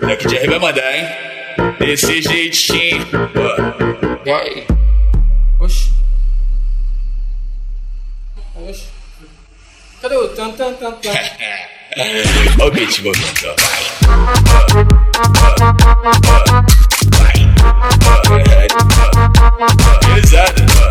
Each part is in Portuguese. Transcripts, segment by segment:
Daqui de vai mandar, hein? Desse jeitinho. Vai. Oxi. Oxi. Cadê o tan tan tan tan? Olha o beat movimento. Vai. Pesado. Vai,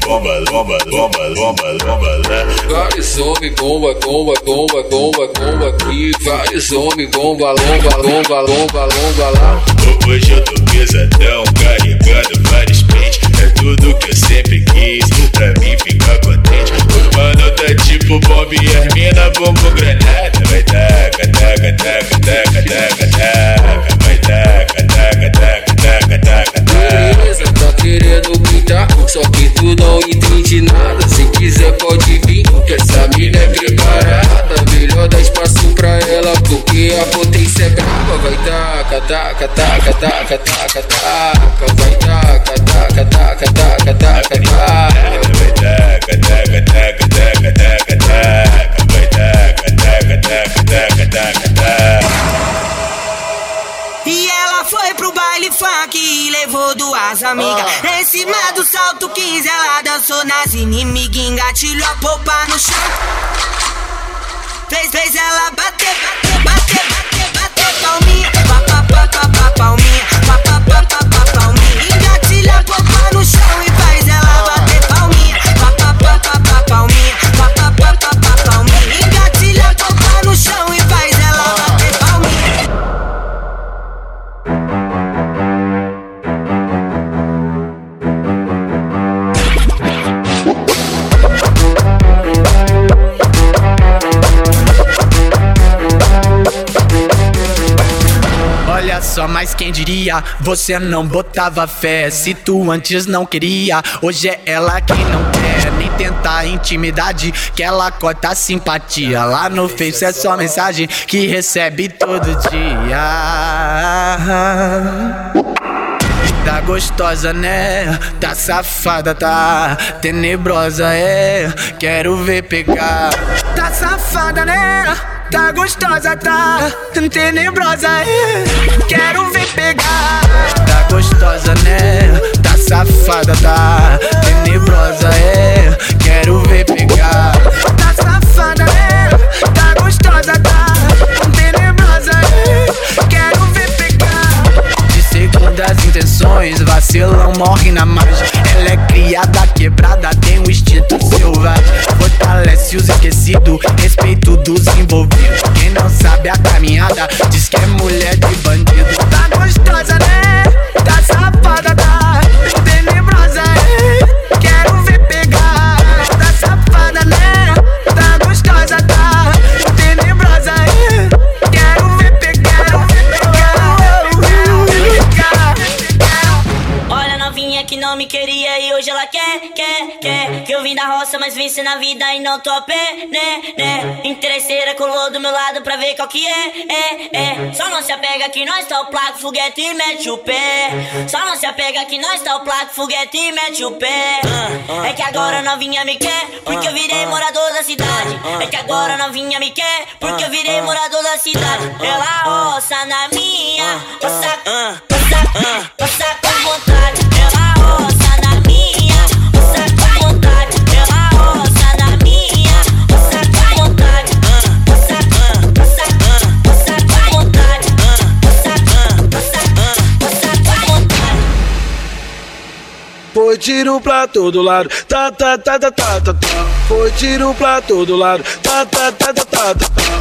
bomba, bomba, bomba, bomba, bomba lá. Vários homens, bomba, bomba, bomba, bomba, bomba aqui. Vários homens, bomba, lomba, lomba, lomba, lomba lá. Hoje eu tô pesadão, carregando taca, taca, taca, taca, taca. Vai taca, taca, taca, taca, taca, taca. Vai taca, taca, taca, taca, taca, taca. Vai taca, taca, taca, taca, taca, taca. E ela foi pro baile funk e levou duas amigas. Em cima do salto 15, ela dançou nas inimigas. Engatilhou a polpa no chão. Fez, fez ela bater, bater, bater, bater, bater palminha. Palminha. Pá, palminha. Engatilha a polpa no chão e Olha só, mas quem diria? Você não botava fé. Se tu antes não queria, hoje é ela quem não quer. Nem tentar intimidade, que ela corta a simpatia. Lá no Face é só mensagem que recebe todo dia. Tá gostosa, né? Tá safada, tá tenebrosa, é. Quero ver pegar. Tá safada, né? Tá gostosa, tá tenebrosa, é. Quero ver pegar. Tá gostosa, né? Tá safada, tá tenebrosa, é. Morre na margem. Ela é criada, quebrada, tem um instinto selvagem. Fortalece os esquecidos, respeito dos envolvidos. Quem não sabe a caminhada, diz que é mulher de bandido. Tá gostosa, roça, mas venci na vida e não tô a pé, né, né. Interesseira colou do meu lado pra ver qual que é, é, é. Só não se apega que nós tá o placo, foguete e mete o pé. Só não se apega que nós tá o placo, foguete e mete o pé. É que agora a novinha me quer, porque eu virei morador da cidade. É que agora novinha me quer, porque eu virei morador da cidade. Ela roça na minha, roça, Foi tiro pra todo lado, tá, tá, tá, tá, tá, tá, tá. Foi tiro pra todo lado, tá, tá, tá, tá, tá, tá, tá.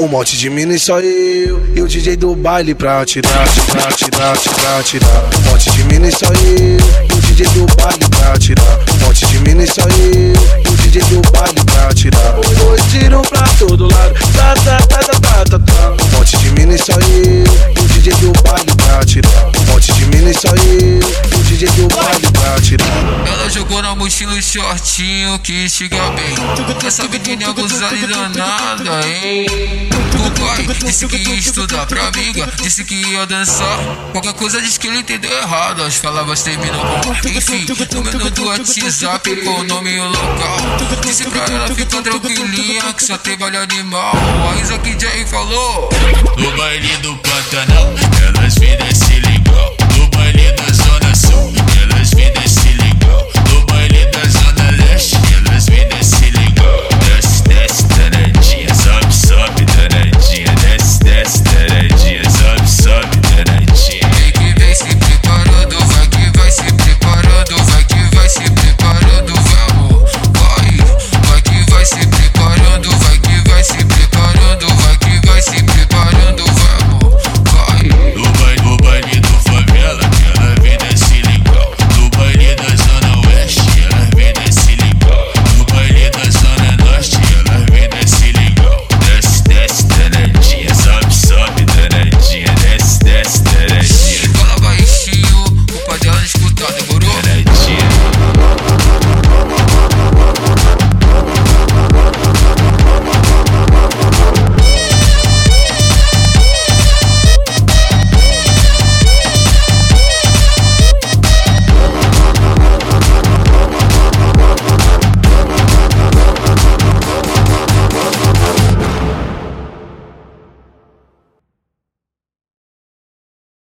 Um monte de mina e só eu E o DJ do baile pra tirar, tirar, tirar, tirar, tirar Um monte de mina e só eu E o DJ do baile pra tirar Um monte de mina e só eu E o DJ do baile pra tirar Foi tiro pra todo lado, tá, tá, tá, tá, tá, tá, tá. Um monte de mina e só eu E o DJ do baile pra tirar Um monte de mina e E o DJ do baile pra tirar Ela jogou na mochila o shortinho que chega bem. Essa menina é abusada e danada, hein? O pai disse que ia estudar pra amiga, disse que ia dançar. Qualquer coisa diz que ele entendeu errado. As palavras terminam com enfim. No menu do WhatsApp com o nome e o local. Disse pra ela ficar tranquilinha que só tem baile animal. A Isa que Jay falou. No baile do Pantanal, elas vêm city.